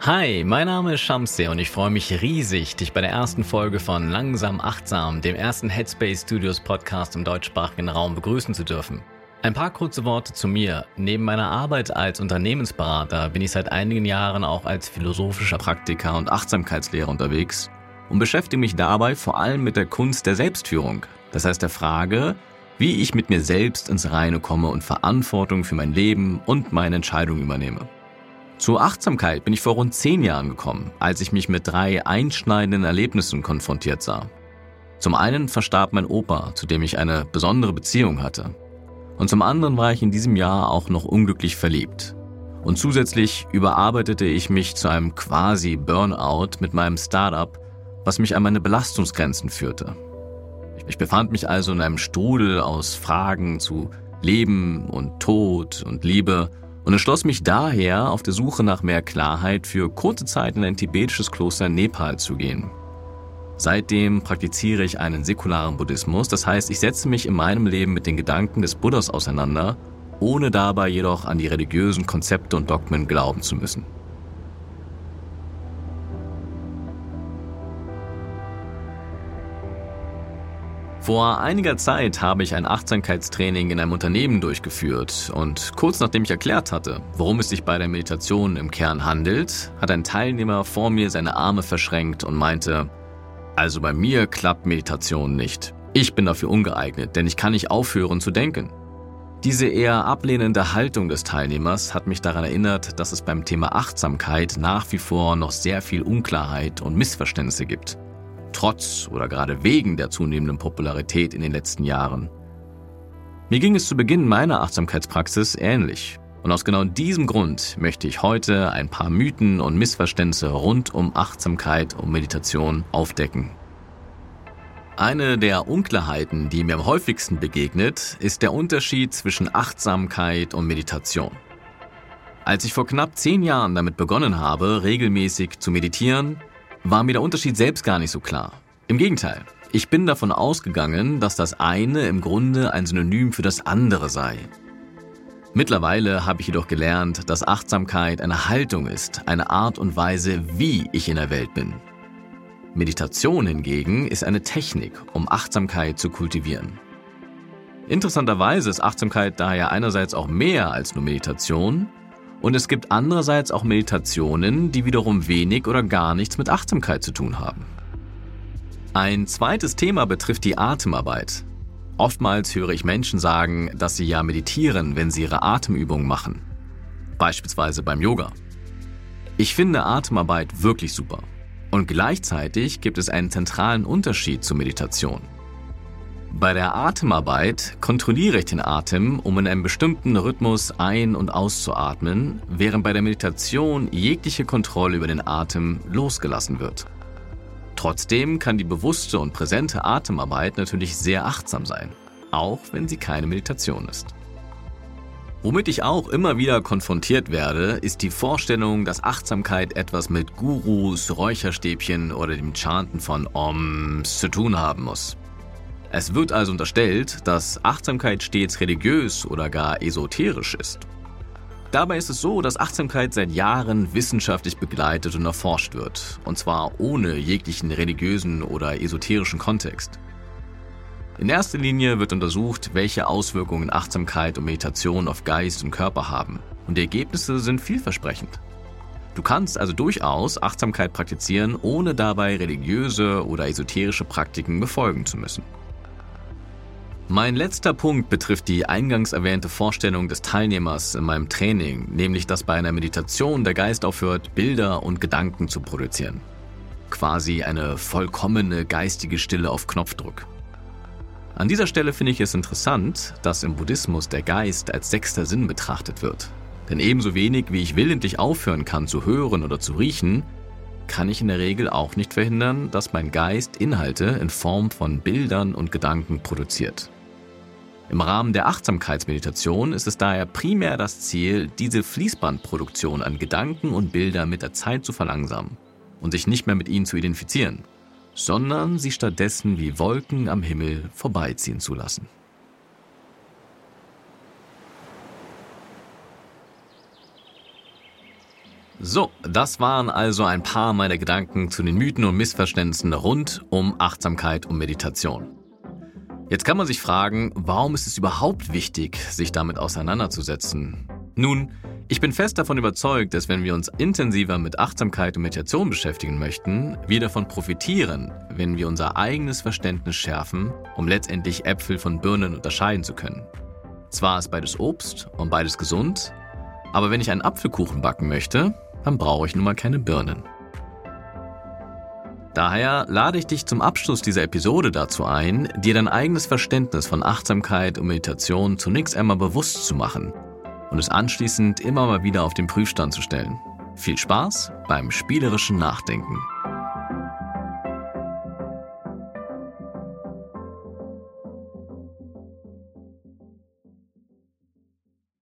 Hi, mein Name ist Shamsi und ich freue mich riesig, dich bei der ersten Folge von Langsam Achtsam, dem ersten Headspace Studios Podcast im deutschsprachigen Raum begrüßen zu dürfen. Ein paar kurze Worte zu mir. Neben meiner Arbeit als Unternehmensberater bin ich seit einigen Jahren auch als philosophischer Praktiker und Achtsamkeitslehrer unterwegs und beschäftige mich dabei vor allem mit der Kunst der Selbstführung. Das heißt der Frage, wie ich mit mir selbst ins Reine komme und Verantwortung für mein Leben und meine Entscheidungen übernehme. Zur Achtsamkeit bin ich vor rund zehn Jahren gekommen, als ich mich mit drei einschneidenden Erlebnissen konfrontiert sah. Zum einen verstarb mein Opa, zu dem ich eine besondere Beziehung hatte. Und zum anderen war ich in diesem Jahr auch noch unglücklich verliebt. Und zusätzlich überarbeitete ich mich zu einem quasi Burnout mit meinem Startup, was mich an meine Belastungsgrenzen führte. Ich befand mich also in einem Strudel aus Fragen zu Leben und Tod und Liebe und entschloss mich daher, auf der Suche nach mehr Klarheit für kurze Zeit in ein tibetisches Kloster in Nepal zu gehen. Seitdem praktiziere ich einen säkularen Buddhismus, das heißt, ich setze mich in meinem Leben mit den Gedanken des Buddhas auseinander, ohne dabei jedoch an die religiösen Konzepte und Dogmen glauben zu müssen. Vor einiger Zeit habe ich ein Achtsamkeitstraining in einem Unternehmen durchgeführt und kurz nachdem ich erklärt hatte, worum es sich bei der Meditation im Kern handelt, hat ein Teilnehmer vor mir seine Arme verschränkt und meinte, also bei mir klappt Meditation nicht. Ich bin dafür ungeeignet, denn ich kann nicht aufhören zu denken. Diese eher ablehnende Haltung des Teilnehmers hat mich daran erinnert, dass es beim Thema Achtsamkeit nach wie vor noch sehr viel Unklarheit und Missverständnisse gibt. Trotz oder gerade wegen der zunehmenden Popularität in den letzten Jahren. Mir ging es zu Beginn meiner Achtsamkeitspraxis ähnlich. Und aus genau diesem Grund möchte ich heute ein paar Mythen und Missverständnisse rund um Achtsamkeit und Meditation aufdecken. Eine der Unklarheiten, die mir am häufigsten begegnet, ist der Unterschied zwischen Achtsamkeit und Meditation. Als ich vor knapp zehn Jahren damit begonnen habe, regelmäßig zu meditieren, war mir der Unterschied selbst gar nicht so klar. Im Gegenteil, ich bin davon ausgegangen, dass das eine im Grunde ein Synonym für das andere sei. Mittlerweile habe ich jedoch gelernt, dass Achtsamkeit eine Haltung ist, eine Art und Weise, wie ich in der Welt bin. Meditation hingegen ist eine Technik, um Achtsamkeit zu kultivieren. Interessanterweise ist Achtsamkeit daher einerseits auch mehr als nur Meditation und es gibt andererseits auch Meditationen, die wiederum wenig oder gar nichts mit Achtsamkeit zu tun haben. Ein zweites Thema betrifft die Atemarbeit. Oftmals höre ich Menschen sagen, dass sie ja meditieren, wenn sie ihre Atemübungen machen. Beispielsweise beim Yoga. Ich finde Atemarbeit wirklich super. Und gleichzeitig gibt es einen zentralen Unterschied zur Meditation. Bei der Atemarbeit kontrolliere ich den Atem, um in einem bestimmten Rhythmus ein- und auszuatmen, während bei der Meditation jegliche Kontrolle über den Atem losgelassen wird. Trotzdem kann die bewusste und präsente Atemarbeit natürlich sehr achtsam sein, auch wenn sie keine Meditation ist. Womit ich auch immer wieder konfrontiert werde, ist die Vorstellung, dass Achtsamkeit etwas mit Gurus, Räucherstäbchen oder dem Chanten von Oms zu tun haben muss. Es wird also unterstellt, dass Achtsamkeit stets religiös oder gar esoterisch ist. Dabei ist es so, dass Achtsamkeit seit Jahren wissenschaftlich begleitet und erforscht wird, und zwar ohne jeglichen religiösen oder esoterischen Kontext. In erster Linie wird untersucht, welche Auswirkungen Achtsamkeit und Meditation auf Geist und Körper haben, und die Ergebnisse sind vielversprechend. Du kannst also durchaus Achtsamkeit praktizieren, ohne dabei religiöse oder esoterische Praktiken befolgen zu müssen. Mein letzter Punkt betrifft die eingangs erwähnte Vorstellung des Teilnehmers in meinem Training, nämlich dass bei einer Meditation der Geist aufhört, Bilder und Gedanken zu produzieren. Quasi eine vollkommene geistige Stille auf Knopfdruck. An dieser Stelle finde ich es interessant, dass im Buddhismus der Geist als sechster Sinn betrachtet wird. Denn ebenso wenig wie ich willentlich aufhören kann zu hören oder zu riechen, kann ich in der Regel auch nicht verhindern, dass mein Geist Inhalte in Form von Bildern und Gedanken produziert. Im Rahmen der Achtsamkeitsmeditation ist es daher primär das Ziel, diese Fließbandproduktion an Gedanken und Bildern mit der Zeit zu verlangsamen und sich nicht mehr mit ihnen zu identifizieren, sondern sie stattdessen wie Wolken am Himmel vorbeiziehen zu lassen. So, das waren also ein paar meiner Gedanken zu den Mythen und Missverständnissen rund um Achtsamkeit und Meditation. Jetzt kann man sich fragen, warum ist es überhaupt wichtig, sich damit auseinanderzusetzen? Nun, ich bin fest davon überzeugt, dass wenn wir uns intensiver mit Achtsamkeit und Meditation beschäftigen möchten, wir davon profitieren, wenn wir unser eigenes Verständnis schärfen, um letztendlich Äpfel von Birnen unterscheiden zu können. Zwar ist beides Obst und beides gesund, aber wenn ich einen Apfelkuchen backen möchte, dann brauche ich nun mal keine Birnen. Daher lade ich dich zum Abschluss dieser Episode dazu ein, dir dein eigenes Verständnis von Achtsamkeit und Meditation zunächst einmal bewusst zu machen und es anschließend immer mal wieder auf den Prüfstand zu stellen. Viel Spaß beim spielerischen Nachdenken.